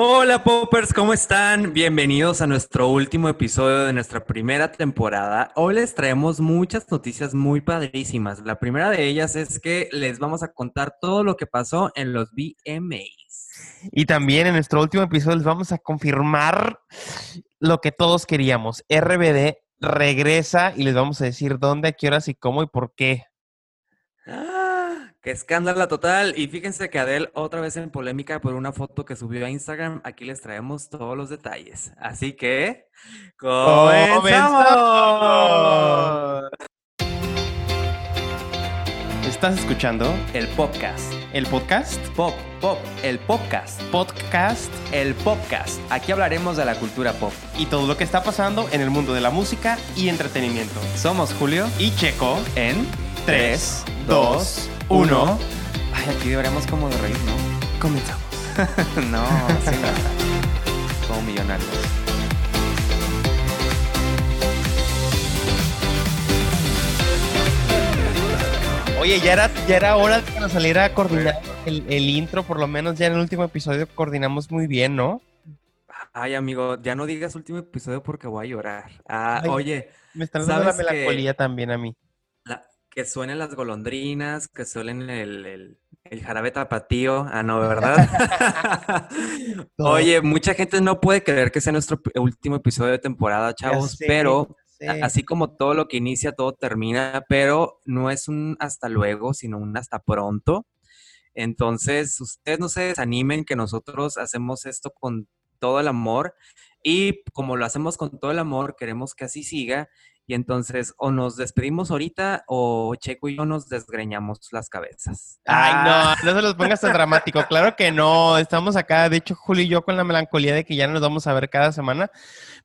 Hola Poppers, ¿cómo están? Bienvenidos a nuestro último episodio de nuestra primera temporada. Hoy les traemos muchas noticias muy padrísimas. La primera de ellas es que les vamos a contar todo lo que pasó en los VMAs. Y también en nuestro último episodio les vamos a confirmar lo que todos queríamos. RBD regresa y les vamos a decir dónde, a qué horas y cómo y por qué. ¡Ah! ¡Qué escándalo total! Y fíjense que Adele otra vez en polémica por una foto que subió a Instagram. Aquí les traemos todos los detalles. Así que... ¡Comenzamos! ¿Estás escuchando El podcast. el podcast? Pop, pop, el podcast. Podcast El podcast. Aquí hablaremos de la cultura pop. y todo lo que está pasando en el mundo de la música y entretenimiento. Somos Julio Y Checo, en 3, 2, 1. Ay, aquí deberíamos como de reír, ¿no? Comenzamos. no, sí, no. Como millonarios. Oye, ya era, ya era hora de que nos saliera a coordinar el, el intro, por lo menos ya en el último episodio coordinamos muy bien, ¿no? Ay, amigo, ya no digas último episodio porque voy a llorar. Ah, Ay. oye, Me está dando la ¿Sabes que- melancolía también a mí. Que suenen las golondrinas, que suenen el, el, el jarabe tapatío. Ah, no, ¿verdad? Oye, mucha gente no puede creer que sea nuestro último episodio de temporada, chavos, sé, pero así como todo lo que inicia, todo termina, pero no es un hasta luego, sino un hasta pronto. Entonces, ustedes no se desanimen que nosotros hacemos esto con todo el amor y como lo hacemos con todo el amor, queremos que así siga y entonces o nos despedimos ahorita o Checo y yo nos desgreñamos las cabezas. Ay, Ah, no, no se los pongas tan dramático. Claro que no. Estamos acá, de hecho, Julio y yo con la melancolía de que ya no nos vamos a ver cada semana.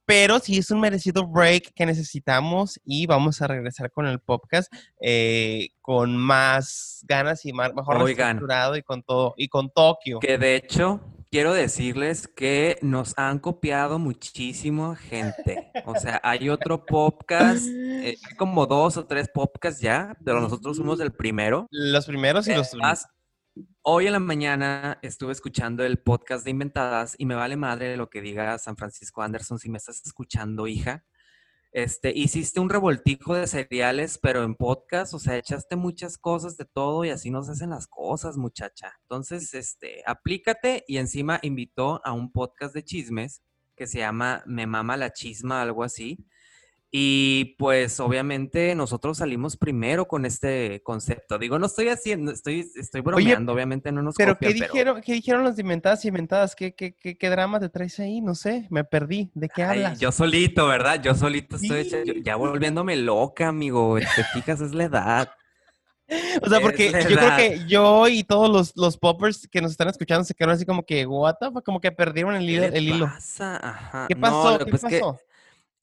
Pero sí es un merecido break que necesitamos y vamos a regresar con el podcast eh, con más ganas y más, mejor Oigan. estructurado y con todo, y con Tokio. Que de hecho, quiero decirles que nos han copiado muchísimo gente. O sea, hay otro podcast, eh, hay como dos o tres podcasts ya, pero nosotros fuimos el primero. Los primeros y los Además, hoy en la mañana estuve escuchando el podcast de Inventadas y me vale madre lo que diga San Francisco Anderson. Si me estás escuchando, hija, este, hiciste un revoltijo de cereales, pero en podcast, o sea, echaste muchas cosas de todo y así no se hacen las cosas, muchacha. Entonces, este, aplícate y encima invitó a un podcast de chismes que se llama Me Mama la Chisma, algo así. Y pues obviamente nosotros salimos primero con este concepto. Digo, no estoy haciendo, estoy, estoy bromeando, obviamente no nos Pero copian, ¿qué dijeron, ¿qué dijeron los inventadas y inventadas? ¿Qué, qué, qué, qué drama te traes ahí? No sé, me perdí. ¿De qué Ay, hablas? yo solito, ¿verdad? Yo solito estoy yo- Sí. ya volviéndome loca, amigo. Te fijas, es la edad. O sea, porque yo creo que yo y todos los, los poppers que nos están escuchando se quedaron así como que, what the fuck? como que perdieron el ¿Qué hilo. El hilo. pasa? Ajá. ¿Qué pasó? ¿Qué pasa es que pasó?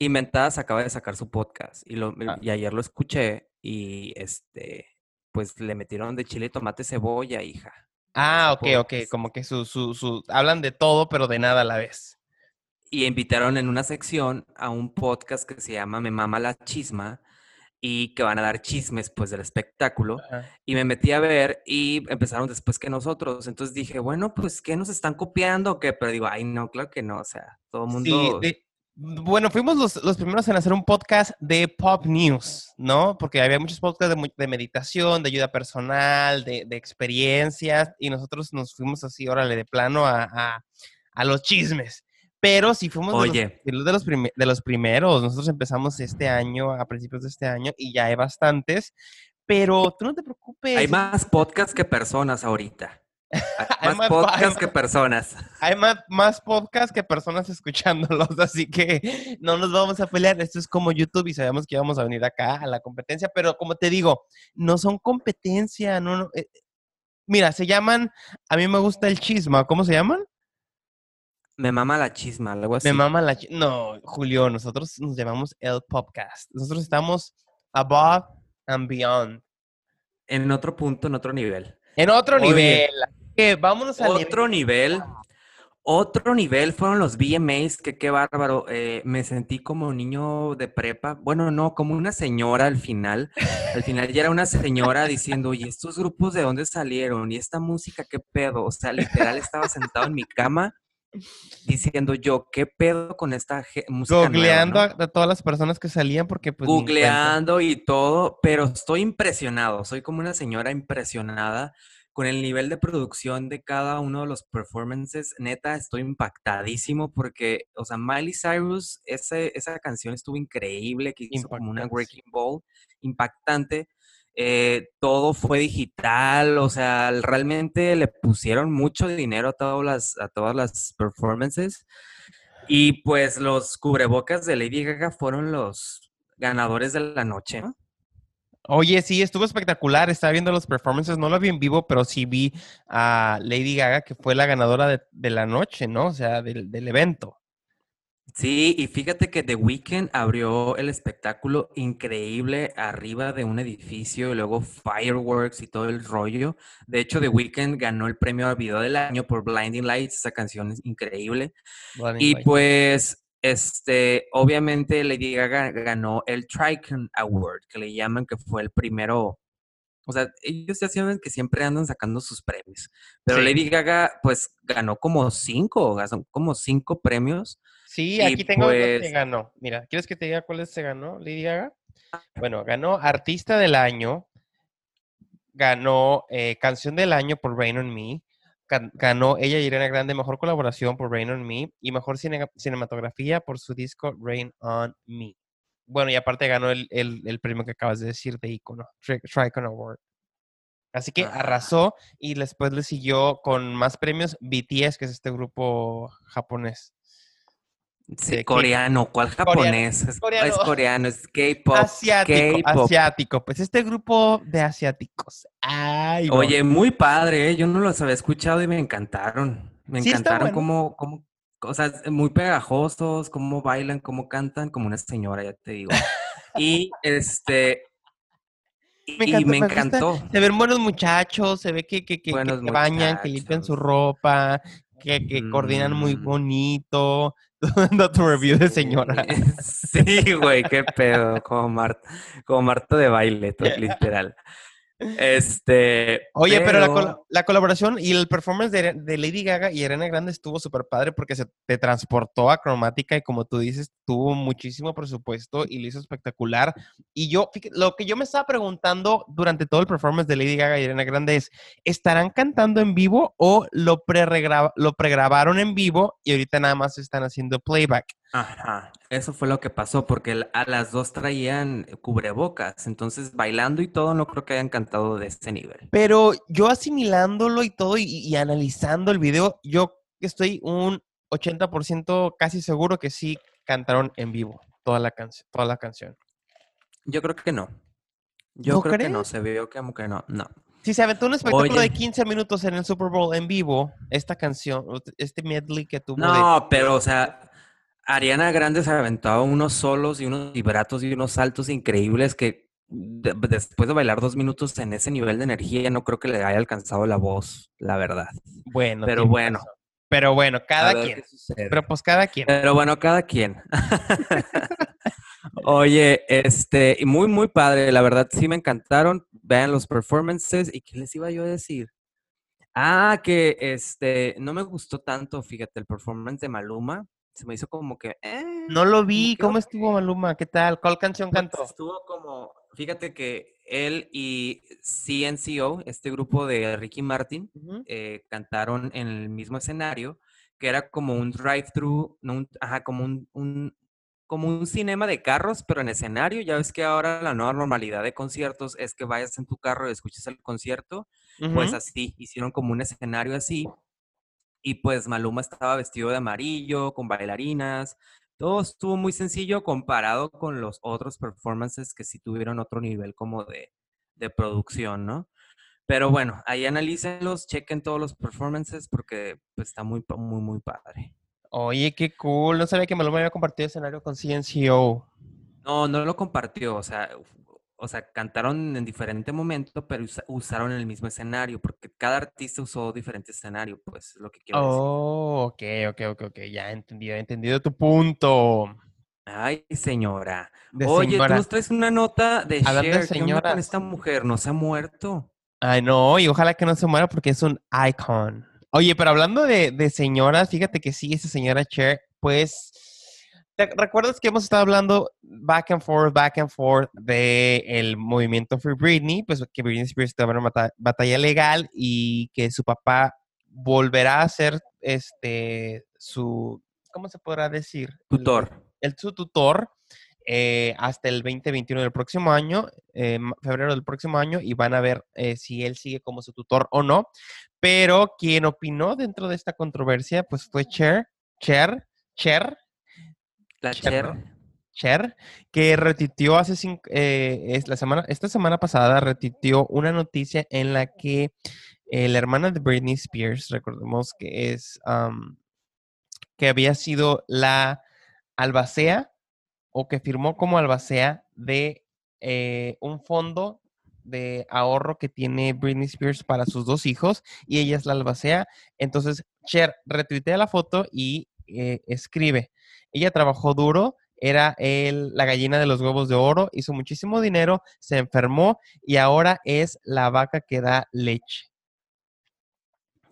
Inventadas acaba de sacar su podcast y, lo, Ah. y ayer lo escuché y este, pues le metieron de chile, tomate, cebolla, hija. Ah, ok, ok, como que su, su, su, hablan de todo, pero de nada a la vez. Y invitaron en una sección a un podcast que se llama Me Mama la Chisma y que van a dar chismes pues del espectáculo. Ajá. Y me metí a ver y empezaron después que nosotros. Entonces dije, bueno, pues ¿qué nos están copiando qué? Pero digo, ay, no, claro que no. O sea, todo el Sí, mundo... de- bueno, fuimos los, los primeros en hacer un podcast de pop news, ¿no? Porque había muchos podcasts de, de meditación, de ayuda personal, de, de experiencias, y nosotros nos fuimos así, órale, de plano a, a- a los chismes. Pero sí fuimos de los- Oye. de los, de, los prime- de los primeros. Nosotros empezamos este año, a principios de este año, y ya hay bastantes. Pero tú no te preocupes. Hay más podcasts que personas ahorita. Hay más podcasts que personas. Hay más, más podcasts que personas escuchándolos, así que no nos vamos a pelear. Esto es como YouTube y sabemos que íbamos a venir acá a la competencia, pero como te digo, no son competencia, no, no, eh, mira, se llaman, a mí me gusta el chisma, ¿cómo se llaman? Me mama la chisma, algo así. Me mama la... chi- No, Julio, nosotros nos llamamos el podcast. Nosotros estamos above and beyond. En otro punto, en otro nivel. En otro Oye. nivel. Que vámonos al Otro nivel. Otro nivel fueron los VMAs, que qué bárbaro. eh, me sentí como un niño de prepa. Bueno, no, como una señora al final. Al final ya era una señora diciendo, oye, ¿estos grupos de dónde salieron? ¿Y esta música qué pedo? O sea, literal estaba sentado en mi cama diciendo yo, ¿qué pedo con esta música nueva, Googleando no? a, a todas las personas que salían porque pues. Googleando y todo, pero estoy impresionado, soy como una señora impresionada con el nivel de producción de cada uno de los performances. Neta, estoy impactadísimo porque, o sea, Miley Cyrus, ese, esa canción estuvo increíble, que hizo como una. Wrecking Ball, impactante. Eh, todo fue digital, o sea, realmente le pusieron mucho dinero a todas las, a todas las performances. Y pues los cubrebocas de Lady Gaga fueron los ganadores de la noche. ¿no? Oye, sí, estuvo espectacular. Estaba viendo los performances, no lo vi en vivo, pero sí vi a Lady Gaga, que fue la ganadora de, de la noche, ¿no? O sea, del, del evento. Sí, y fíjate que The Weeknd abrió el espectáculo increíble arriba de un edificio y luego fireworks y todo el rollo. De hecho, The Weeknd ganó el premio al video del año por Blinding Lights, esa canción es increíble. Blinding Y Lights. pues, este, obviamente Lady Gaga ganó el Tricon Award, que le llaman que fue el primero. O sea, ellos ya saben que siempre andan sacando sus premios. Pero Sí. Lady Gaga, pues, ganó como cinco, ganó como cinco premios. Sí, aquí tengo los que pues- ganó. Mira, ¿quieres que te diga cuáles se ganó Lady Gaga? Bueno, ganó Artista del Año, ganó eh, Canción del Año por Rain on Me, ganó ella y Irene Grande Mejor Colaboración por Rain on Me y Mejor cine- Cinematografía por su disco Rain on Me. Bueno, y aparte ganó el, el- el premio que acabas de decir de Icono, Tri- Tricon Award. Así que Ah. arrasó y después le siguió con más premios BTS, que es este grupo japonés. Sí, coreano, ¿cuál japonés? Es, coreano. es coreano, es K-pop. Asiático, asiático. Pues este grupo de asiáticos. Ay, no. Oye, muy padre, ¿eh? yo no los había escuchado y me encantaron. Me Sí, encantaron bueno. como, como, o sea, muy pegajosos, cómo bailan, cómo cantan, como una señora, ya te digo. Y este, Me y encantó, me me gusta. encantó. Se ven buenos muchachos, se ve que, que, que, que bañan, que limpian su ropa, que, que coordinan muy Mm. bonito. Dando tu review de señora. Sí, güey, qué pedo, como Marta, como Marta de baile, to- literal. Este, Oye, pero, la, pero- col- la colaboración y el performance de, de Lady Gaga y Ariana Grande estuvo súper padre porque se te transportó a cromática y como tú dices, tuvo muchísimo presupuesto y lo hizo espectacular. Y yo, lo que yo me estaba preguntando durante todo el performance de Lady Gaga y Ariana Grande es, ¿estarán cantando en vivo o lo, lo pregrabaron en vivo y ahorita nada más están haciendo playback? Ajá, eso fue lo que pasó, porque a las dos traían cubrebocas, entonces bailando y todo, no creo que hayan cantado de este nivel. Pero yo asimilándolo y todo y, y analizando el video, yo estoy un 80% casi seguro que sí cantaron en vivo toda la, canción toda la canción. Yo creo que no. Yo ¿No creo que no, crees? se vio como que no, no. Si se aventó un espectáculo Oye. de 15 minutos en el Super Bowl en vivo, esta canción, este medley que tuvo de... No, pero o sea, Ariana Grande se aventaba unos solos y unos vibratos y unos saltos increíbles que de- después de bailar dos minutos en ese nivel de energía, no creo que le haya alcanzado la voz, la verdad. Bueno, pero bueno. Pero bueno, cada quien. Pero pues cada quien. Pero bueno, cada quien. Oye, este, muy, muy padre, la verdad sí me encantaron. Vean los performances. ¿Y qué les iba yo a decir? Ah, que este, no me gustó tanto, fíjate, el performance de Maluma. Se me hizo como que. eh, No lo vi. ¿Cómo estuvo Maluma? ¿Qué tal? ¿Cuál canción cantó? Estuvo como, fíjate que él y CNCO, este grupo de Ricky Martin, eh, cantaron en el mismo escenario, que era como un drive-thru, no ajá, como un, un- como un cinema de carros, pero en escenario. Ya ves que ahora la nueva normalidad de conciertos es que vayas en tu carro y escuches el concierto. Pues así, hicieron como un escenario así. Y pues Maluma estaba vestido de amarillo, con bailarinas. Todo estuvo muy sencillo comparado con los otros performances que sí tuvieron otro nivel como de, de producción, ¿no? Pero bueno, ahí analícenlos, chequen todos los performances porque pues, está muy, muy, muy padre. Oye, qué cool. No sabía que Maluma había compartido escenario con CNCO. No, no lo compartió, o sea, o sea, cantaron en diferente momento, pero usa- usaron el mismo escenario, porque cada artista usó diferente escenario, pues es lo que quiero decir. Oh, ok, ok, ok, ok. Ya he entendido, he entendido tu punto. Ay, señora. De Oye, tú señora. nos traes una nota de Cher. ¿Qué onda con señoras. esta mujer? ¿No se ha muerto? Ay, no, y ojalá que no se muera porque es un icon. Oye, pero hablando de, de señoras, fíjate que sí, esa señora Cher, pues ¿Te recuerdas que hemos estado hablando back and forth, back and forth de el movimiento Free Britney? Pues que Britney Spears estaba en una batalla legal y que su papá volverá a ser este su, ¿cómo se podrá decir? Tutor. El, su tutor eh, hasta el 2021 del próximo año, eh, febrero del próximo año, y van a ver eh, si él sigue como su tutor o no. Pero quien opinó dentro de esta controversia, pues fue Cher, Cher, Cher, la Cher. Cher, que retitió hace cinco, eh, es la semana, esta semana pasada retitió una noticia en la que eh, la hermana de Britney Spears, recordemos que es, que había sido la albacea o que firmó como albacea de eh, un fondo de ahorro que tiene Britney Spears para sus dos hijos y ella es la albacea. Entonces, Cher retuitea la foto y escribe, ella trabajó duro, era el, la gallina de los huevos de oro, hizo muchísimo dinero, se enfermó y ahora es la vaca que da leche.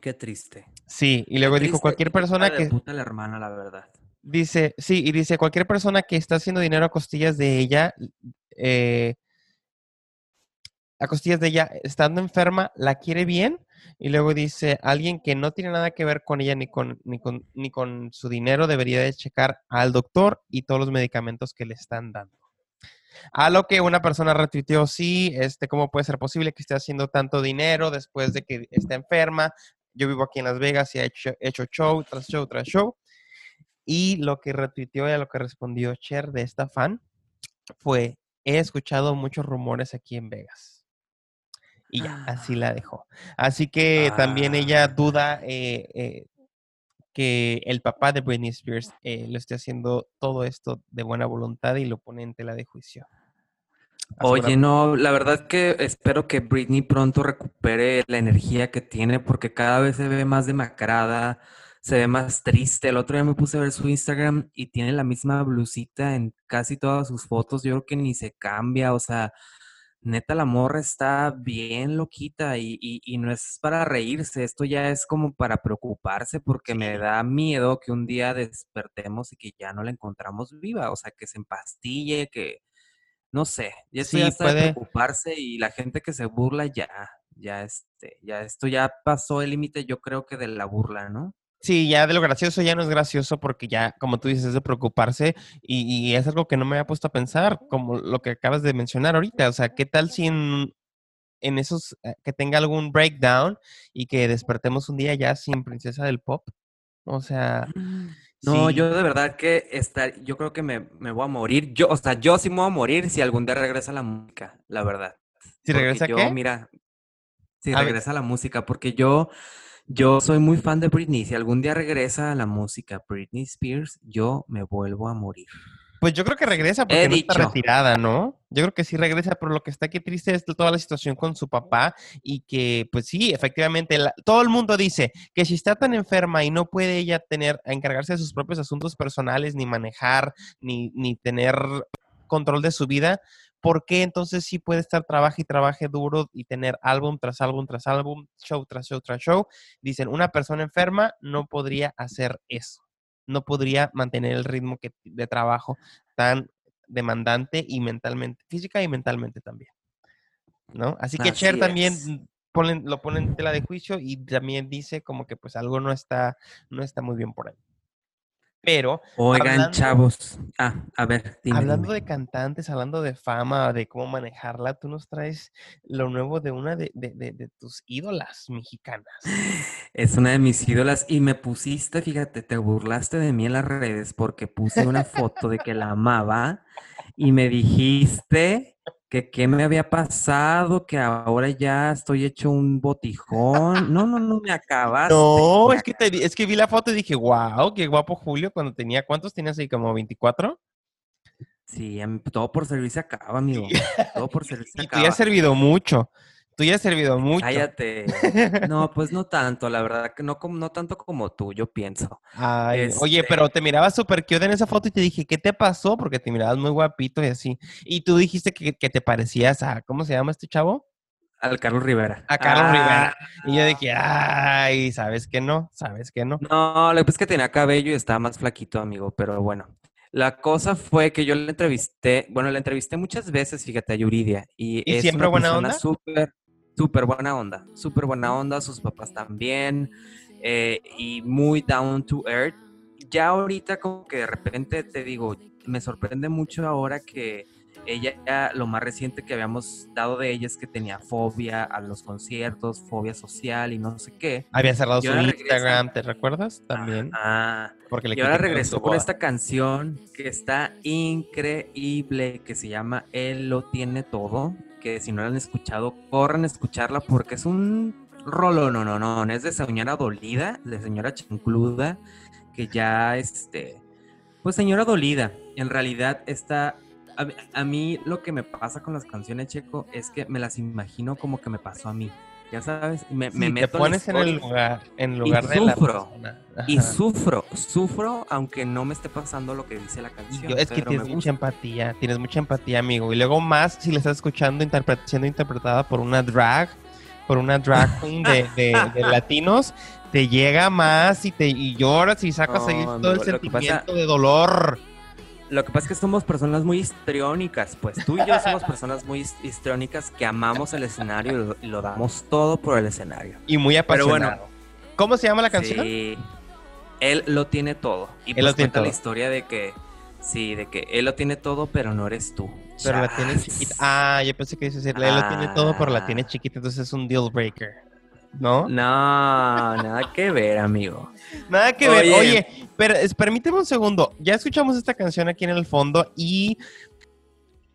Qué triste. Sí, y luego dijo cualquier persona que... Puta la hermana, la verdad. Dice, sí, y dice cualquier persona que está haciendo dinero a costillas de ella, eh, a costillas de ella, estando enferma, la quiere bien y luego dice, alguien que no tiene nada que ver con ella ni con, ni con, ni con su dinero debería de checar al doctor y todos los medicamentos que le están dando. A lo que una persona retuiteó, sí, este, ¿cómo puede ser posible que esté haciendo tanto dinero después de que esté enferma? Yo vivo aquí en Las Vegas y he hecho, hecho show tras show tras show. Y lo que retuiteó y a lo que respondió Cher de esta fan fue, he escuchado muchos rumores aquí en Vegas y ya, así la ah. dejó. Así que también ella ah. duda eh, eh, que el papá de Britney Spears eh, lo esté haciendo todo esto de buena voluntad y lo pone en tela de juicio. Oye, no, la verdad que espero que Britney pronto recupere la energía que tiene porque cada vez se ve más demacrada, se ve más triste. El otro día me puse a ver su Instagram y tiene la misma blusita en casi todas sus fotos. Yo creo que ni se cambia, o sea, neta la morra está bien loquita y, no es para reírse, esto ya es como para preocuparse porque me da miedo que un día despertemos y que ya no la encontramos viva, o sea, que se empastille, que no sé, ya esto ya está puede... preocuparse y la gente que se burla ya, ya este, ya esto ya pasó el límite yo creo que de la burla, ¿no? Sí, ya de lo gracioso ya no es gracioso porque ya, como tú dices, es de preocuparse y, es algo que no me había puesto a pensar, como lo que acabas de mencionar ahorita. O sea, ¿qué tal si en, esos, eh, que tenga algún breakdown y que despertemos un día ya sin princesa del pop? O sea... No, yo de verdad que estar, yo creo que me, voy a morir. Yo, o sea, yo sí me voy a morir si algún día regresa la música, la verdad. ¿Si regresa yo, qué? Mira, si regresa la música, porque yo yo soy muy fan de Britney. Si algún día regresa a la música Britney Spears, yo me vuelvo a morir. Pues yo creo que regresa porque no está retirada, ¿no? Yo creo que sí regresa, pero lo que está aquí triste es toda la situación con su papá y que, pues sí, efectivamente, todo el mundo dice que si está tan enferma y no puede ella tener, encargarse de sus propios asuntos personales, ni manejar, ni, ni tener control de su vida, ¿por qué entonces sí puede estar trabaje y trabaje duro y tener álbum tras álbum tras álbum, show tras show tras show? Dicen, una persona enferma no podría hacer eso, no podría mantener el ritmo que, de trabajo tan demandante y mentalmente, física y mentalmente también. ¿No? Así que Cher también lo pone en tela de juicio y también dice como que pues algo no está, no está muy bien por ahí. Pero. Oigan, chavos. Ah, a ver. hablando de cantantes, hablando de fama, de cómo manejarla, tú nos traes lo nuevo de una de, tus ídolas mexicanas. Es una de mis ídolas y me pusiste, fíjate, te burlaste de mí en las redes porque puse una foto de que la amaba y me dijiste que qué me había pasado, que ahora ya estoy hecho un botijón. No, no, no me acabas. No, es que, es que vi la foto y dije, wow, qué guapo Julio cuando tenía, ¿cuántos tenías ahí? ¿Como 24? Sí, em, todo por servicio acaba, amigo. Todo por servicio acaba. Y tú ya has servido mucho. Tú ya has servido mucho. Cállate. No, pues no tanto, la verdad que no, no tanto como tú, yo pienso. Ay, Oye, este pero te mirabas súper cute en esa foto y te dije, ¿qué te pasó? Porque te mirabas muy guapito y así. Y tú dijiste que, te parecías a, ¿cómo se llama este chavo? Al Carlos Rivera. A Carlos Ah, Rivera. Y yo dije, ay, ¿sabes que no? ¿Sabes que no? No, lo que pasa es que tenía cabello y estaba más flaquito, amigo, pero bueno. La cosa fue que yo le entrevisté, bueno, la entrevisté muchas veces, fíjate, a Yuridia. ¿Y, ¿Y es siempre una buena persona onda? Súper, súper buena onda. Súper buena onda, sus papás también. eh, y muy down to earth. Ya ahorita como que de repente te digo, me sorprende mucho ahora que ella, lo más reciente que habíamos dado de ella es que tenía fobia a los conciertos, fobia social y no sé qué. Había cerrado su regresa. Instagram, ¿te recuerdas? También. Ah, Porque le y ahora regresó con esta canción que está increíble, que se llama Él lo tiene todo, que si no la han escuchado, corran a escucharla porque es un rolo, no, no, no, es de señora dolida, de señora chancluda, que ya, este, pues señora dolida, en realidad está... A, a mí lo que me pasa con las canciones, Checo, es que me las imagino como que me pasó a mí. Ya sabes, me, me meto te en pones en el historia. lugar, en el lugar de la persona. Y sufro, sufro aunque no me esté pasando lo que dice la canción. yo- es que tienes mucha empatía, tienes mucha empatía, amigo. Y luego más si le estás escuchando interpre- siendo interpretada por una drag, por una drag queen de, de- de latinos, te llega más y te y lloras y sacas ahí todo el amigo, pasa- sentimiento de dolor. Lo que pasa es que somos personas muy histriónicas, pues tú y yo somos personas muy his- histriónicas que amamos el escenario y lo, damos todo por el escenario. Y muy Pero bueno. apasionado. ¿Cómo se llama la canción? Sí, él lo tiene todo. Y Él pues lo tiene cuenta la historia de que, sí, de que él lo tiene todo, pero no eres tú. Pero la tiene Chas. chiquita. Ah, yo pensé que dices él lo tiene todo, pero la tiene chiquita, entonces es un deal breaker. ¿No? No, nada que ver, amigo. Nada que ver. Oye. Pero permíteme un segundo. Ya escuchamos esta canción aquí en el fondo y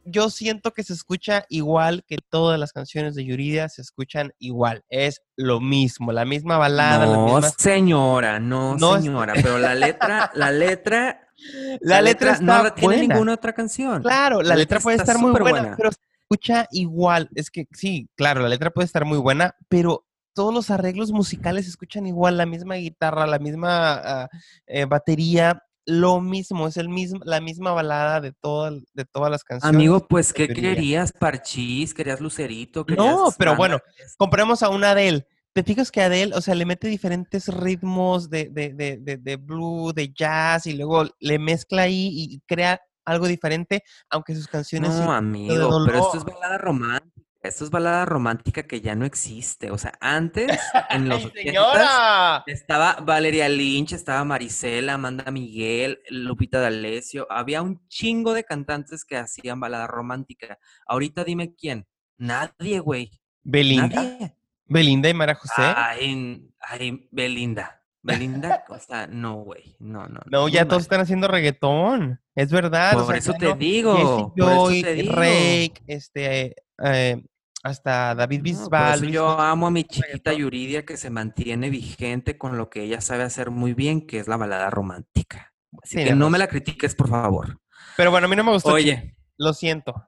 yo siento que se escucha igual que todas las canciones de Yuridia se escuchan igual. Es lo mismo, la misma balada, la No, misma... señora, no, No, es- señora, pero la letra, la letra, La letra está no la tiene buena. ninguna otra canción. Claro, la, La letra, letra puede estar muy buena, buena. pero se escucha igual. Es que sí, claro, la letra puede estar muy buena, pero todos los arreglos musicales se escuchan igual, la misma guitarra, la misma ah, eh, batería, lo mismo, es el mismo, la misma balada de, todas de todas las canciones. Amigo, pues, ¿qué querías? ¿Parchís? ¿Querías Lucerito? No, ¿Querías pero bueno. Compremos a una Adele. ¿Te fijas que Adele, o sea, le mete diferentes ritmos de, de, de, de, de blues, de jazz, y luego le mezcla ahí y crea algo diferente, aunque sus canciones... No, amigo, pero esto es balada romántica. Esto es balada romántica que ya no existe. O sea, antes, en los ¡Ay, 80s, señora! Estaba Valeria Lynch, estaba Marisela, Amanda Miguel, Lupita D'Alessio. Había un chingo de cantantes que hacían balada romántica. Ahorita dime quién. Nadie, güey. Belinda. Nadie. Belinda y Mara José. Ay, ay, Belinda. Belinda, o sea, no, güey. No, no. no, ya todos mal. están haciendo reggaetón. Es verdad. o Por eso te no- digo. Por eso Joy, te digo. Rake, este, eh, hasta David No, Bisbal. Luis yo amo a mi chiquita. Yuridia que se mantiene vigente con lo que ella sabe hacer muy bien, que es la balada romántica. Así que no me la critiques, por favor. Pero bueno, a mí no me gustó. Oye, Lo siento.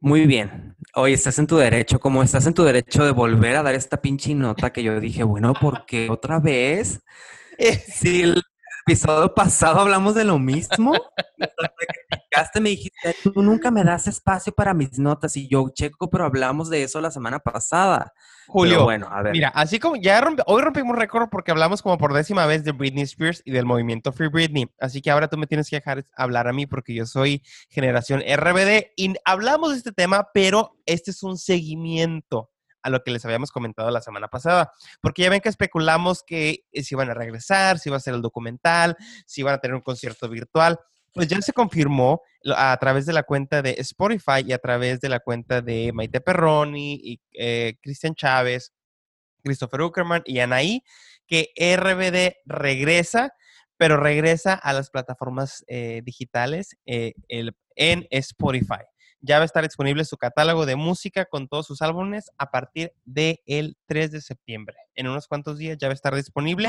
muy bien. Oye, estás en tu derecho, como estás en tu derecho de volver a dar esta pinche nota que yo dije, bueno, ¿por qué otra vez? Si episodio pasado hablamos de lo mismo, que me dijiste, tú nunca me das espacio para mis notas y yo checo, pero hablamos de eso la semana pasada. Julio, Pero bueno, a ver. Mira, así como ya rompe- hoy rompimos récord porque hablamos como por décima vez de Britney Spears y del movimiento Free Britney. Así que ahora tú me tienes que dejar hablar a mí porque yo soy generación RBD y hablamos de este tema, pero este es un seguimiento a lo que les habíamos comentado la semana pasada. Porque ya ven que especulamos que eh, si iban a regresar, si iba a ser el documental, si iban a tener un concierto virtual. Pues ya se confirmó a través de la cuenta de Spotify y a través de la cuenta de Maite Perroni y eh, Cristian Chávez, Christopher Uckerman y Anaí, que RBD regresa, pero regresa a las plataformas eh, digitales eh, el- en Spotify. Ya va a estar disponible su catálogo de música con todos sus álbumes a partir del 3 de septiembre. En unos cuantos días ya va a estar disponible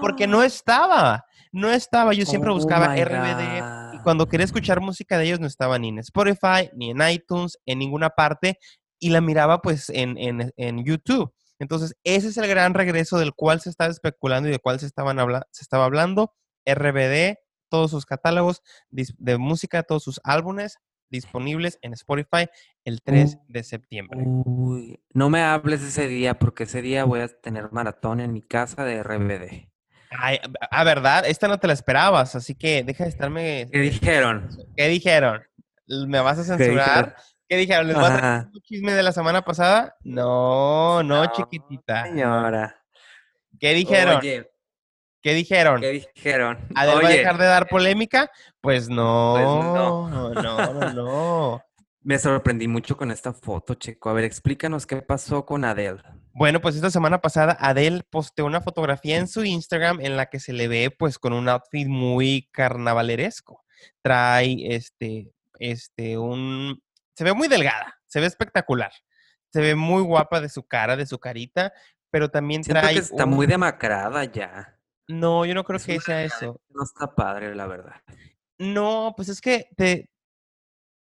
porque no estaba, no estaba. Yo siempre Oh buscaba RBD y cuando quería escuchar música de ellos no estaba ni en Spotify, ni en iTunes, en ninguna parte y la miraba pues en, en- en YouTube. Entonces, ese es el gran regreso del cual se estaba especulando y del cual se, estaban habla- se estaba hablando. RBD, todos sus catálogos de música, todos sus álbumes disponibles en Spotify el 3 de septiembre. Uy, no me hables ese día porque ese día voy a tener maratón en mi casa de RBD. Ay, ah, ¿verdad? Esta no te la esperabas, así que deja de estarme... ¿Qué dijeron? ¿Qué dijeron? ¿Me vas a censurar? ¿Qué dijeron? ¿Les vas a un chisme de la semana pasada? No, no, chiquitita. Señora. ¿Qué dijeron? Oye, ¿Qué dijeron? ¿qué dijeron? ¿Adel va a Oye, dejar de dar polémica? Pues no, no. no, no, no. me sorprendí mucho con esta foto, Checo. A ver, explícanos qué pasó con Adele. Bueno, pues esta semana pasada Adele posteó una fotografía en su Instagram en la que se le ve pues con un outfit muy carnavaleresco. Trae este, este, un... Se ve muy delgada, se ve espectacular. Se ve muy guapa de su cara, de su carita, pero también Siento trae... que está un- muy demacrada ya. No, yo no creo Es que sea eso. No está padre, la verdad. No, pues es que te,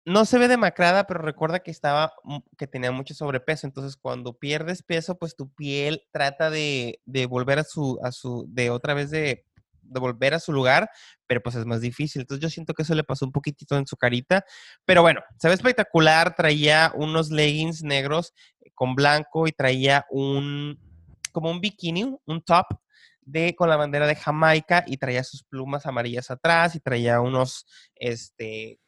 no se ve demacrada, pero recuerda que estaba, que tenía mucho sobrepeso. Entonces, cuando pierdes peso, pues tu piel trata de, de volver a su, a su, de otra vez de, de volver a su lugar, pero pues es más difícil. Entonces, yo siento que eso le pasó un poquitito en su carita. Pero bueno, se ve espectacular. Traía unos leggings negros eh, con blanco y traía un, como un bikini, un top de con la bandera de Jamaica y traía sus plumas amarillas atrás y traía unos, este,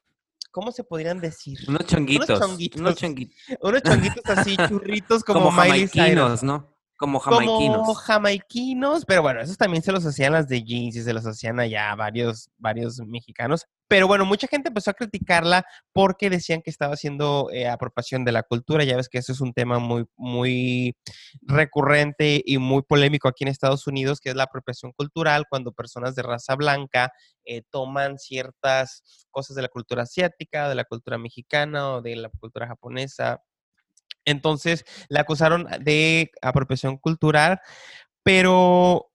¿cómo se podrían decir? Unos chonguitos. chonguitos. Unos chonguitos. Unos chonguitos así, churritos como, Como, Miley jamaiquinos, ¿no? Como jamaiquinos. Como jamaiquinos, pero bueno, esos también se los hacían las de jeans y se los hacían allá varios, varios mexicanos. Pero bueno, mucha gente empezó a criticarla porque decían que estaba haciendo eh, apropiación de la cultura. Ya ves que eso es un tema muy, muy recurrente y muy polémico aquí en Estados Unidos, que es la apropiación cultural, cuando personas de raza blanca eh, toman ciertas cosas de la cultura asiática, de la cultura mexicana o de la cultura japonesa. Entonces, la acusaron de apropiación cultural, pero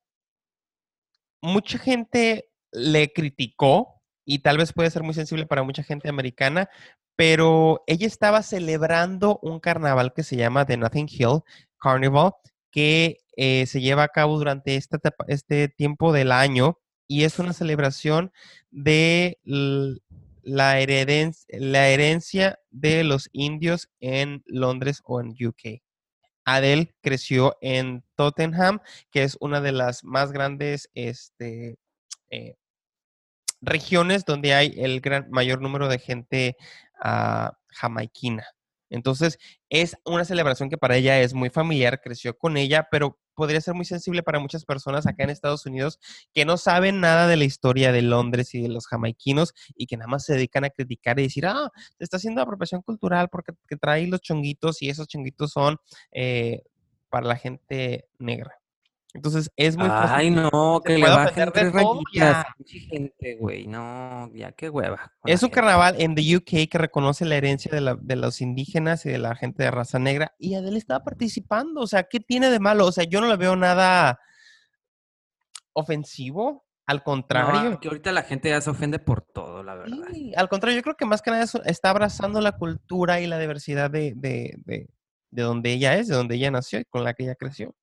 mucha gente le criticó y tal vez puede ser muy sensible para mucha gente americana, pero ella estaba celebrando un carnaval que se llama The Nothing Hill Carnival, que eh, se lleva a cabo durante esta este tiempo del año y es una celebración de la, hereden- la herencia de los indios en Londres o en UK. Adele creció en Tottenham, que es una de las más grandes este, eh, regiones donde hay el gran, mayor número de gente ah, jamaiquina. Entonces, es una celebración que para ella es muy familiar, creció con ella, pero podría ser muy sensible para muchas personas acá en Estados Unidos que no saben nada de la historia de Londres y de los jamaiquinos y que nada más se dedican a criticar y decir, ah, se está haciendo apropiación cultural porque que trae los chonguitos y esos chonguitos son eh, para la gente negra. Entonces, es muy fácil Ay, no, que le bajen tres rayitas. gente, güey. No, ya qué hueva. Es un carnaval en the UK que reconoce la herencia de, la- de los indígenas y de la gente de raza negra. Y Adele estaba participando. O sea, ¿qué tiene de malo? O sea, yo no le veo nada ofensivo. Al contrario. No, que ahorita la gente ya se ofende por todo, la verdad. Sí, al contrario, yo creo que más que nada eso está abrazando la cultura y la diversidad de, de, de- de donde ella es, de donde ella nació y con la que ella creció.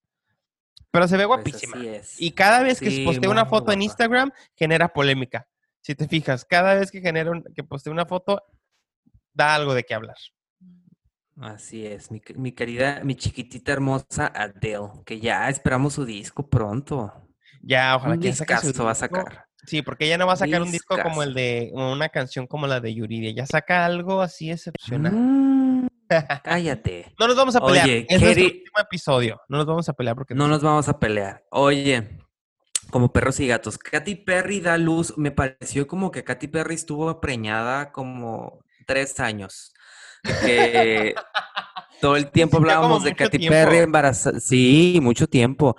Pero se ve Pues guapísima. Y cada vez que Sí, postee una foto en. Instagram, genera polémica. Si te fijas, cada vez que genera un- que postee una foto, da algo de qué hablar. Así es, mi, mi querida, mi chiquitita hermosa Adele, que ya esperamos su disco pronto. Ya, ojalá Un que saque su discazo va a disco. sacar. Sí, porque ella no va a sacar un disco como el de una canción como la de Yuridia. Ya saca algo así excepcional. Mm, cállate. No nos vamos a pelear. Oye, es Keri- último episodio. No nos vamos a pelear porque No nos vamos a pelear. Oye, como perros y gatos, Katy Perry da luz. Me pareció como que Katy Perry estuvo preñada como tres años. Que todo el tiempo hablábamos de Katy tiempo. Perry embarazada. Sí, mucho tiempo.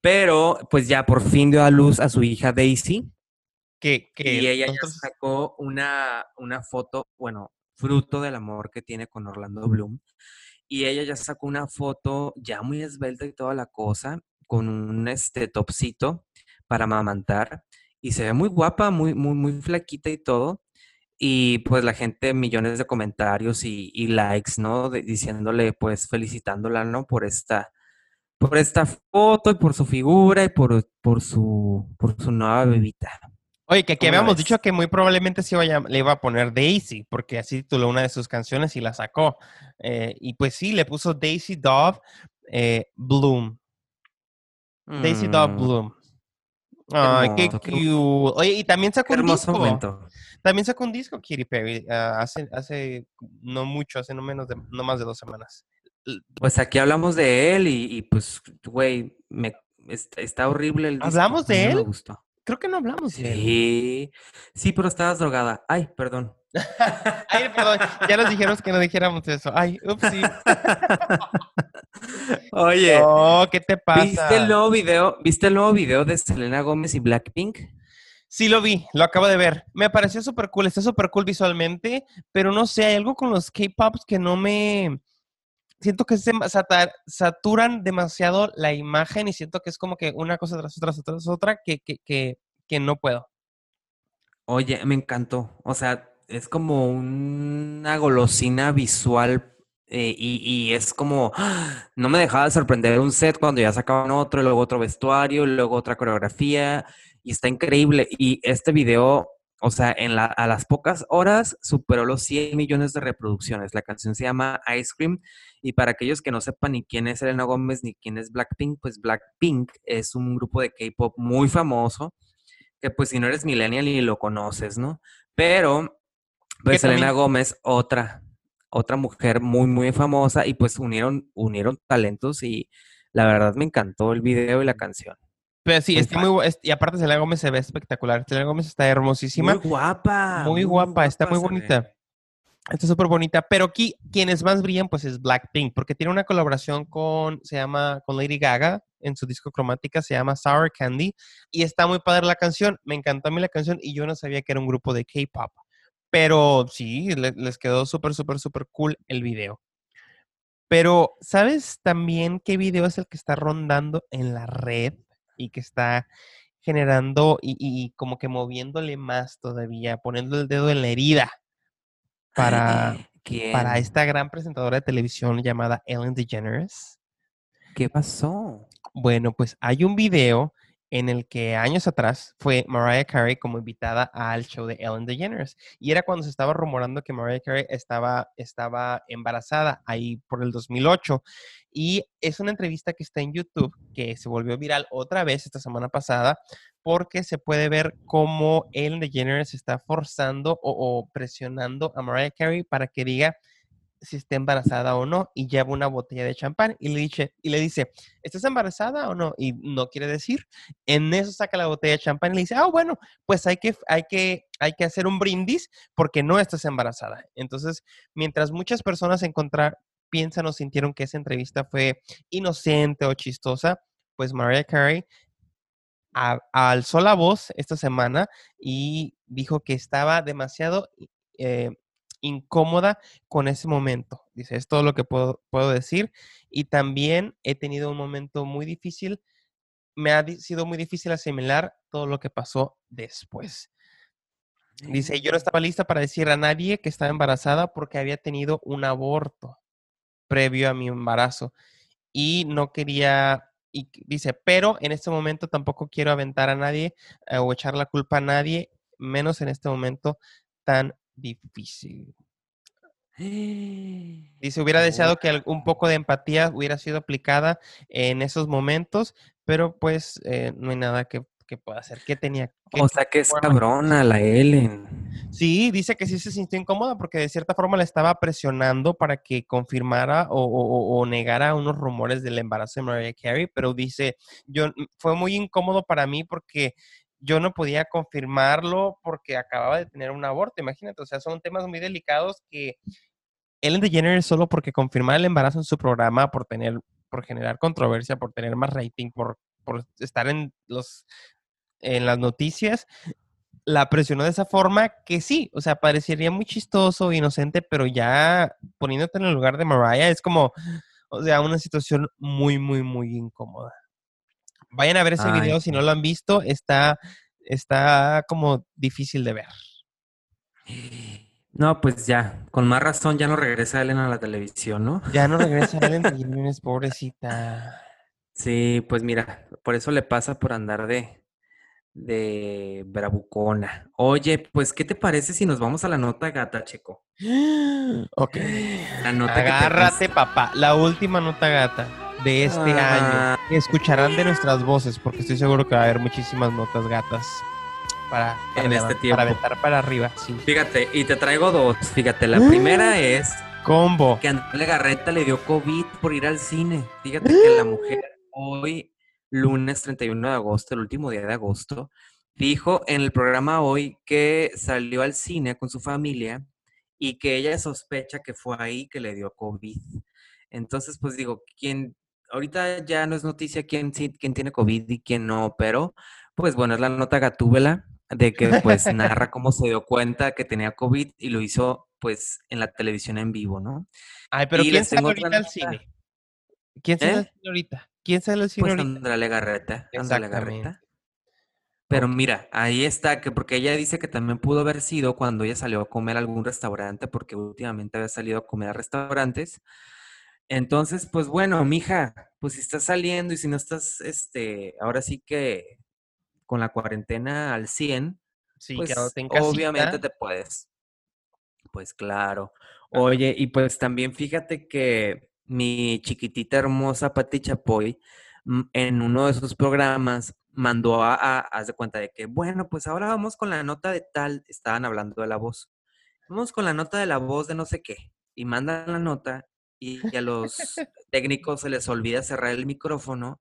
Pero pues ya por fin dio a luz a su hija Daisy. que, que Y ella ya sacó una, una foto, bueno, fruto del amor que tiene con Orlando Bloom. Y ella ya sacó una foto ya muy esbelta y toda la cosa, con un este topsito para amamantar. Y se ve muy guapa, muy, muy, muy flaquita y todo. Y pues la gente, millones de comentarios y, likes, ¿no? Diciéndole, pues felicitándola, ¿no? Por esta, por esta foto y por su figura y por, por su, por su nueva bebita. Oye, que aquí ¿Cómo la habíamos ves? dicho que muy probablemente se iba a llam- le iba a poner Daisy, porque así tituló una de sus canciones y la sacó. Eh, y pues sí, le puso Daisy Dove eh, Bloom. Daisy Dove Mm, Bloom. Ay, qué cute. Oye, y también sacó un disco. momento. También sacó un disco Katy Perry ah, hace, hace no mucho, hace no menos de, no más de dos semanas. Pues aquí hablamos de él y, y, pues, güey, me, está, está horrible el disco. ¿Hablamos de no él? me gustó. Creo que no hablamos de. Sí, sí, pero estabas drogada. Ay, perdón. Ay, perdón, ya nos dijeron que no dijéramos eso. Ay, upsí. Oye, ¿qué te pasa? ¿viste el nuevo video? ¿Viste el nuevo video de Selena Gómez y Blackpink? Sí, lo vi, lo acabo de ver. Me pareció súper cool, está súper cool visualmente, pero no sé, hay algo con los K-Pops que no me... Siento que se saturan demasiado la imagen y siento que es como que una cosa tras otra, tras otra, que, que, que, que no puedo. Oye, me encantó. O sea, es como una golosina visual eh, y, y es como, ¡ah! no me dejaba de sorprender un set cuando ya sacaban otro, y luego otro vestuario, y luego otra coreografía y está increíble. Y este video, o sea, en la, a las pocas horas superó los 100 millones de reproducciones. La canción se llama Ice Cream y para aquellos que no sepan ni quién es Selena Gómez ni quién es Blackpink, pues Blackpink es un grupo de K-pop muy famoso que pues si no eres millennial ni lo conoces, ¿no? Pero, pues también- Selena Gómez, otra, otra mujer muy, muy famosa y pues unieron, unieron talentos y la verdad me encantó el video y la canción. Pero sí, Muy está muy, y aparte Selena Gómez se ve espectacular. Selena Gómez está hermosísima. Muy guapa. Muy guapa, está muy se ve. bonita. Está súper bonita. Pero aquí, quienes más brillan, pues es Blackpink, porque tiene una colaboración con, se llama, con Lady Gaga en su disco cromática, se llama Sour Candy, y está muy padre la canción. Me encantó a mí la canción y yo no sabía que era un grupo de K-pop. Pero sí, le- les quedó súper, súper, súper cool el video. Pero, ¿sabes también qué video es el que está rondando en la red y que está generando y, y como que moviéndole más todavía, poniendo el dedo en la herida para, ¿Quién? para esta gran presentadora de televisión llamada Ellen DeGeneres? ¿Qué pasó? Bueno, pues hay un video en el que años atrás fue Mariah Carey como invitada al show de Ellen DeGeneres. Y era cuando se estaba rumorando que Mariah Carey estaba, estaba embarazada, ahí por el 2008. Y es una entrevista que está en YouTube, que se volvió viral otra vez esta semana pasada, porque se puede ver cómo Ellen DeGeneres está forzando o, o presionando a Mariah Carey para que diga si está embarazada o no y lleva una botella de champán y le dice, y le dice, ¿estás embarazada o no? Y no quiere decir. En eso saca la botella de champán y le dice, ah, bueno, pues hay que, hay que, hay que hacer un brindis porque no estás embarazada. Entonces, mientras muchas personas encontrar, piensan o sintieron que esa entrevista fue inocente o chistosa, pues Mariah Carey alzó la voz esta semana y dijo que estaba demasiado eh, incómoda con ese momento. Dice, es todo lo que puedo, puedo decir. Y también he tenido un momento muy difícil. Me ha sido muy difícil asimilar todo lo que pasó después. Dice, yo no estaba lista para decir a nadie que estaba embarazada porque había tenido un aborto previo a mi embarazo y no quería, y dice, pero en este momento tampoco quiero aventar a nadie eh, o echar la culpa a nadie, menos en este momento tan difícil. Dice, hubiera deseado que un poco de empatía hubiera sido aplicada en esos momentos, pero pues eh, no hay nada que, que pueda hacer. ¿Qué tenía? qué- O sea que es forma? cabrona la Ellen. Sí, dice que sí se sintió incómoda porque de cierta forma la estaba presionando para que confirmara o, o- o- o negara unos rumores del embarazo de Mariah Carey, pero dice, yo fue muy incómodo para mí porque yo no podía confirmarlo porque acababa de tener un aborto, imagínate, o sea, son temas muy delicados que Ellen DeGeneres solo porque confirmar el embarazo en su programa, por tener, por generar controversia, por tener más rating, por, estar en los en las noticias, la presionó de esa forma que sí, o sea, parecería muy chistoso, inocente, pero ya poniéndote en el lugar de Mariah es como, o sea, una situación muy, muy, muy incómoda. Vayan a ver ese Ay, video si no lo han visto, está, está como difícil de ver. No, pues ya, con más razón ya no regresa Ellen a la televisión, ¿no? Ya no regresa Ellen DeGeneres, pobrecita. Sí, pues mira, por eso le pasa por andar de, de Bravucona. Oye, pues, ¿qué te parece si nos vamos a la nota gata, Checo? Ok. La nota Agárrate, papá. La última nota gata de este Ah. año. Escucharán de nuestras voces, porque estoy seguro que va a haber muchísimas notas gatas para, para En este tiempo. Para aventar para arriba, sí. Fíjate, y te traigo dos. Fíjate, la primera es Combo. que a Andrea Legarreta le dio COVID por ir al cine. Fíjate que la mujer hoy, lunes 31 de agosto, el último día de agosto, dijo en el programa hoy que salió al cine con su familia y que ella sospecha que fue ahí que le dio COVID. Entonces, pues digo, quién, ahorita ya no es noticia quién, quién tiene COVID y quién no, pero pues bueno, es la nota gatúbela de que pues narra cómo se dio cuenta que tenía COVID y lo hizo pues en la televisión en vivo, ¿no? Ay, pero Y ¿quién sale ahorita al cine? ¿Quién sale ¿Eh? ahorita? ¿Quién sale al cine Pues ahorita? Andrea Legarreta, Andrea. Legarreta. Pero mira, ahí está, que porque ella dice que también pudo haber sido cuando ella salió a comer a algún restaurante, porque últimamente había salido a comer a restaurantes. Entonces, pues bueno, mija, pues si estás saliendo y si no estás, este, ahora sí que con la cuarentena al 100, Sí, pues en obviamente te puedes. Pues claro. Oye, y pues también fíjate que mi chiquitita hermosa Pati Chapoy mm, en uno de sus programas mandó a, a, haz de cuenta de que, bueno, pues ahora vamos con la nota de tal, estaban hablando de la voz. Vamos con la nota de la voz de no sé qué. Y mandan la nota y, a los técnicos se les olvida cerrar el micrófono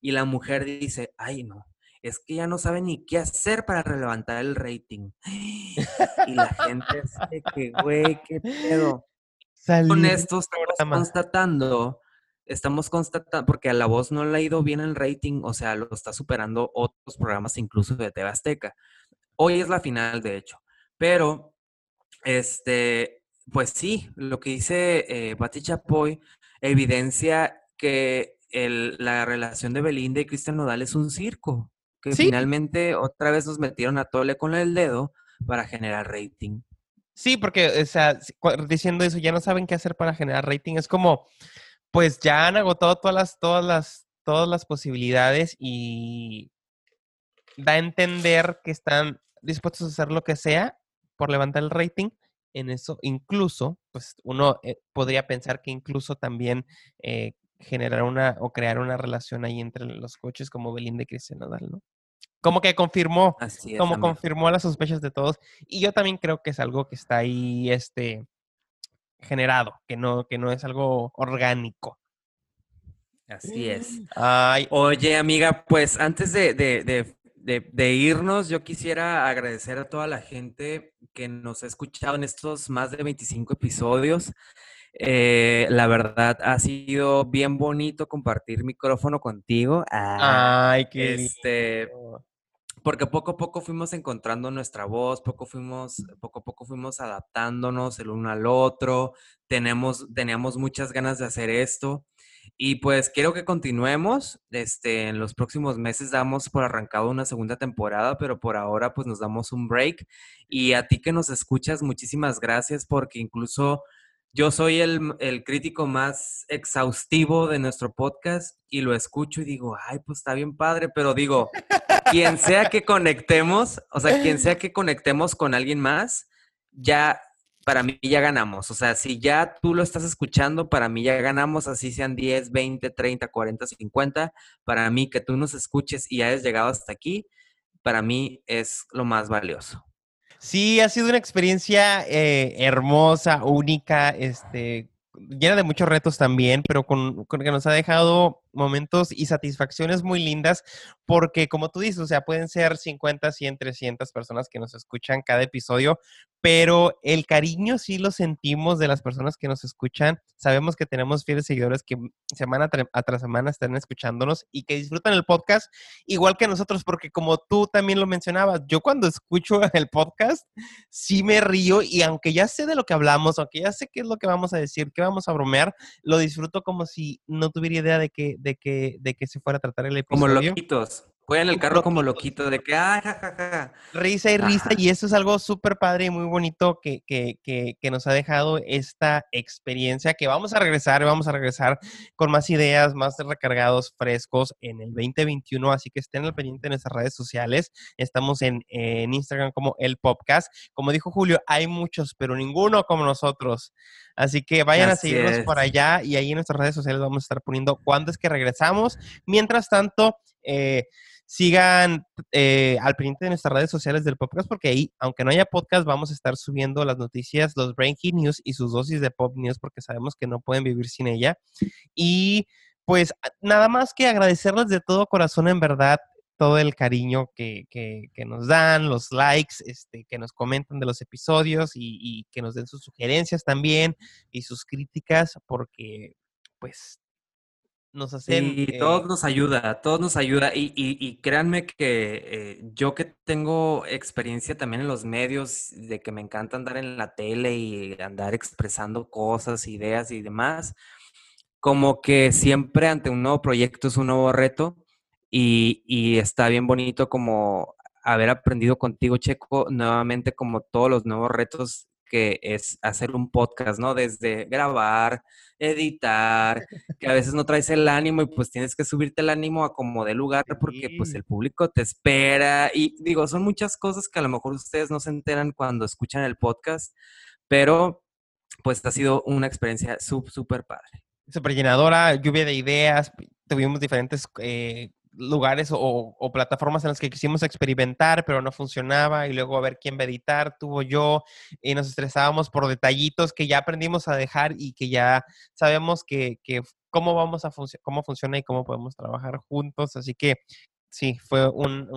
y la mujer dice, ay no, es que ya no sabe ni qué hacer para levantar el rating. Y la gente de que, güey, qué pedo. Con esto estamos programa. constatando, estamos constatando, porque a la voz no le ha ido bien el rating, o sea, lo está superando otros programas incluso de TV Azteca. Hoy es la final, de hecho, pero, este, pues sí, lo que dice eh, Chapoy evidencia que el- la relación de Belinda y Cristian Nodal es un circo, que Sí. finalmente otra vez nos metieron a tole con el dedo para generar rating. Sí, porque, o sea, diciendo eso, ya no saben qué hacer para generar rating. Es como, pues ya han agotado todas las, todas las, todas las posibilidades y da a entender que están dispuestos a hacer lo que sea por levantar el rating. En eso, incluso, pues uno eh, podría pensar que incluso también eh, generar una o crear una relación ahí entre los coches como Belinda y Cristian Nodal, ¿no? Como que confirmó Así es. como amigo. confirmó las sospechas de todos. Y yo también creo que es algo que está ahí este, generado, que no, que no es algo orgánico. Así es. Ay, Oye, amiga, pues antes de, de- de- de- de irnos, yo quisiera agradecer a toda la gente que nos ha escuchado en estos más de 25 episodios. Eh, la verdad, ha sido bien bonito compartir micrófono contigo. Ah, ay, qué este, lindo. porque poco a poco fuimos encontrando nuestra voz, poco fuimos, poco a poco fuimos adaptándonos el uno al otro. Tenemos, teníamos muchas ganas de hacer esto. Y pues quiero que continuemos. Este, en los próximos meses damos por arrancado una segunda temporada, pero por ahora pues nos damos un break. Y a ti que nos escuchas, muchísimas gracias porque incluso yo soy el, el crítico más exhaustivo de nuestro podcast y lo escucho y digo, ay, pues está bien padre, pero digo, quien sea que conectemos, o sea, quien sea que conectemos con alguien más, ya para mí ya ganamos. O sea, si ya tú lo estás escuchando, para mí ya ganamos, así sean 10, 20, 30, 40, 50. Para mí que tú nos escuches y hayas llegado hasta aquí, para mí es lo más valioso. Sí, ha sido una experiencia eh, hermosa, única, este, llena de muchos retos también, pero con, con que nos ha dejado momentos y satisfacciones muy lindas, porque como tú dices, o sea, pueden ser 50, 100, 300 personas que nos escuchan cada episodio, pero el cariño sí lo sentimos de las personas que nos escuchan. Sabemos que tenemos fieles seguidores que semana tras semana están escuchándonos y que disfrutan el podcast igual que nosotros, porque como tú también lo mencionabas, yo cuando escucho el podcast sí me río y aunque ya sé de lo que hablamos, aunque ya sé qué es lo que vamos a decir, qué vamos a bromear, lo disfruto como si no tuviera idea de que, de que, de que se fuera a tratar el Como episodio. loquitos. En el carro como loquito de que, ay, jajaja. Risa y risa, y eso es algo súper padre y muy bonito que, que, que, que, nos ha dejado esta experiencia, que vamos a regresar, vamos a regresar con más ideas, más recargados, frescos en el 2021, así que estén al pendiente en nuestras redes sociales. Estamos en, en Instagram como el podcast. Como dijo Julio, hay muchos, pero ninguno como nosotros. Así que vayan a seguirnos por allá y ahí en nuestras redes sociales vamos a estar poniendo cuándo es que regresamos. Mientras tanto, eh, sigan eh, al pendiente de nuestras redes sociales del podcast porque ahí, aunque no haya podcast, vamos a estar subiendo las noticias, los Brainky News y sus dosis de Pop News porque sabemos que no pueden vivir sin ella. Y pues nada más que agradecerles de todo corazón, en verdad, todo el cariño que, que, que, nos dan, los likes, este, que nos comentan de los episodios y, y, que nos den sus sugerencias también y sus críticas, porque pues nos hacen... Y eh... todo nos ayuda, todo nos ayuda. Y, y, y créanme que eh, yo que tengo experiencia también en los medios, de que me encanta andar en la tele y andar expresando cosas, ideas y demás, como que siempre ante un nuevo proyecto es un nuevo reto y, y, está bien bonito como haber aprendido contigo, Checo, nuevamente como todos los nuevos retos que es hacer un podcast, ¿no? Desde grabar, editar, que a veces no traes el ánimo y pues tienes que subirte el ánimo a como de lugar porque pues el público te espera y digo, son muchas cosas que a lo mejor ustedes no se enteran cuando escuchan el podcast, pero pues ha sido una experiencia súper padre. Súper llenadora, lluvia de ideas, tuvimos diferentes eh, lugares o, plataformas en las que quisimos experimentar, pero no funcionaba, y luego a ver quién va a editar, tuvo yo, y nos estresábamos por detallitos que ya aprendimos a dejar y que ya sabemos que, que cómo vamos a funcionar, cómo funciona y cómo podemos trabajar juntos. Así que sí, fue un,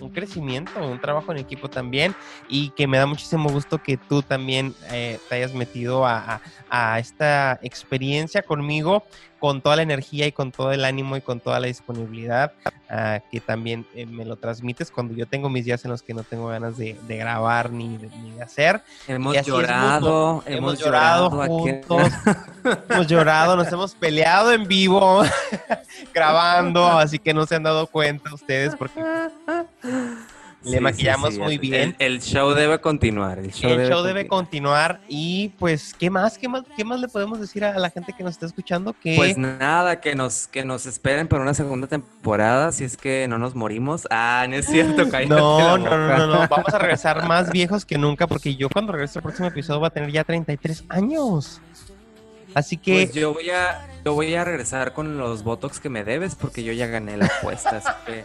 un, crecimiento, un trabajo en equipo también y que me da muchísimo gusto que tú también eh, te hayas metido a, a, esta experiencia conmigo con toda la energía y con todo el ánimo y con toda la disponibilidad uh, que también eh, me lo transmites cuando yo tengo mis días en los que no tengo ganas de, de grabar ni de, ni de, hacer. Hemos llorado, hemos, hemos, llorado, llorado juntos, hemos llorado, nos hemos peleado en vivo grabando, así que no se han dado cuenta ustedes porque le sí, maquillamos sí, sí. muy bien. El, el, show debe continuar. El show, el debe, show debe, continuar. y pues, ¿qué más? ¿Qué más? ¿Qué más le podemos decir a la gente que nos está escuchando? Que... Pues nada, que nos, que nos esperen para una segunda temporada, si es que no nos morimos. Ah, no es cierto, no, no, no, no, no, vamos a regresar más viejos que nunca porque yo cuando regrese el próximo episodio voy a tener ya 33 años. Así que... Pues yo voy a, yo voy a regresar con los Botox que me debes porque yo ya gané la apuesta, así que...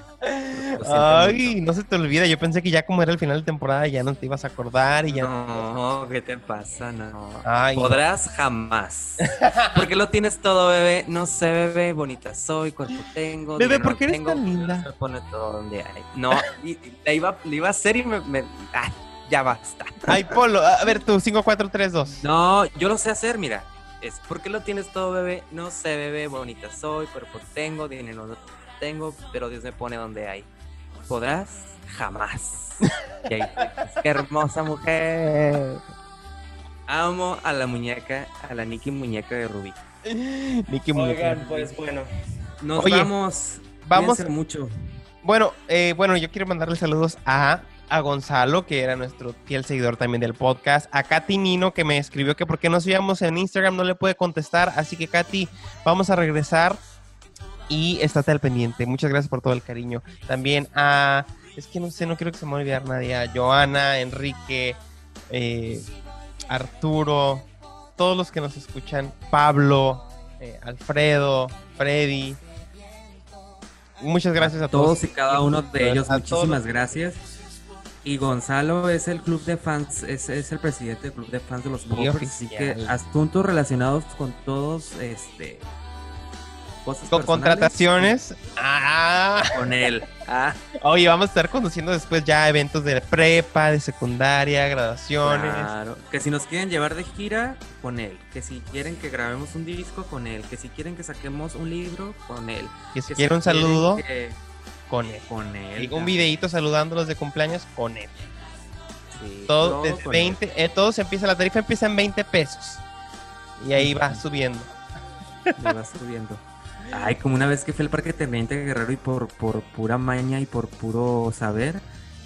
Ay, mucho. no se te olvida, yo pensé que ya como era el final de temporada ya no te ibas a acordar y ya... No, ¿qué te pasa? No. Ay, Podrás no. jamás. Porque lo tienes todo, bebé. No sé, bebé, bonita soy, cuerpo tengo. Bebé, ¿por qué no eres tengo, tan linda? Se pone todo donde hay. No, y, y, le, iba, le iba a hacer y me... me... Ay, ya basta. Ay, Polo, a ver tú, 5, 4, 3, 2. No, yo lo sé hacer, mira es ¿por qué lo tienes todo, bebé? No sé, bebé, bonita soy, cuerpo tengo, dinero no tengo, pero Dios me pone donde hay. ¿Podrás? Jamás. y ahí, qué hermosa mujer. Amo a la muñeca, a la Nikki muñeca de Rubí. Nikki muñeca. Oigan, pues bueno, nos Oye, vamos. Vamos mucho. Bueno, eh, bueno, yo quiero mandarle saludos a a Gonzalo, que era nuestro fiel seguidor también del podcast, a Katy Nino, que me escribió que por qué nos íbamos en Instagram, no le puede contestar, así que Katy, vamos a regresar y estate al pendiente. Muchas gracias por todo el cariño. También a, es que no sé, no quiero que se me olvide nadie, a Joana, Enrique, eh, Arturo, todos los que nos escuchan, Pablo, eh, Alfredo, Freddy. Muchas gracias a, a todos, todos y cada uno de ellos. Muchísimas gracias. Y Gonzalo es el club de fans, es, es el presidente del club de fans de los Poppers, así que asuntos relacionados con todos, este, cosas con contrataciones, ah. con él. Ah. Oye, vamos a estar conduciendo después ya eventos de prepa, de secundaria, graduaciones. Claro, que si nos quieren llevar de gira, con él. Que si quieren que grabemos un disco, con él. Que si quieren que saquemos un libro, con él. Que si que quieren un saludo. Que con él. Con él. Y un videito saludándolos de cumpleaños con él. Sí, todo, 20, eh, todo se empieza, la tarifa empieza en 20 pesos. Y ahí va subiendo. Va subiendo. Ay, como una vez que fui al Parque Teniente Guerrero y por, por pura maña y por puro saber,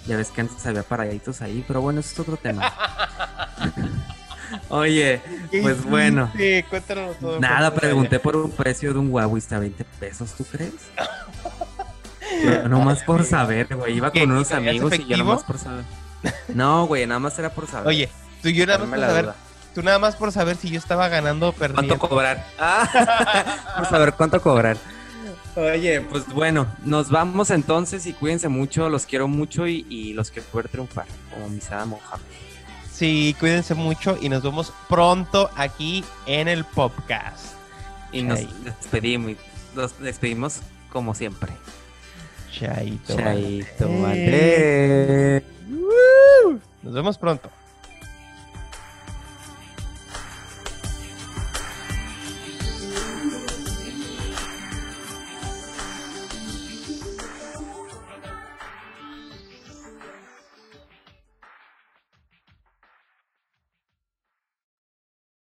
ya ves que antes había paraditos ahí, pero bueno, eso es otro tema. Oye, pues bueno. Sí, cuéntanos todo. Nada, pregunté por un precio de un Huawei, está 20 pesos, ¿tú crees? Yo nomás por saber, güey. Iba con unos ¿Traías amigos y yo nomás por saber. No, güey, nada más era por saber. Oye, tú y yo nada más por saber, duda. tú nada más por saber si yo estaba ganando o perdiendo. ¿Cuánto cobrar? Ah, por saber cuánto cobrar. Oye, pues bueno, nos vamos entonces y cuídense mucho, los quiero mucho y, y los quiero ver triunfar, como Misada Mohamed. Sí, cuídense mucho y nos vemos pronto aquí en el podcast. Y nos despedimos, nos despedimos como siempre. Chaito. Chaito, vale. Nos vemos pronto.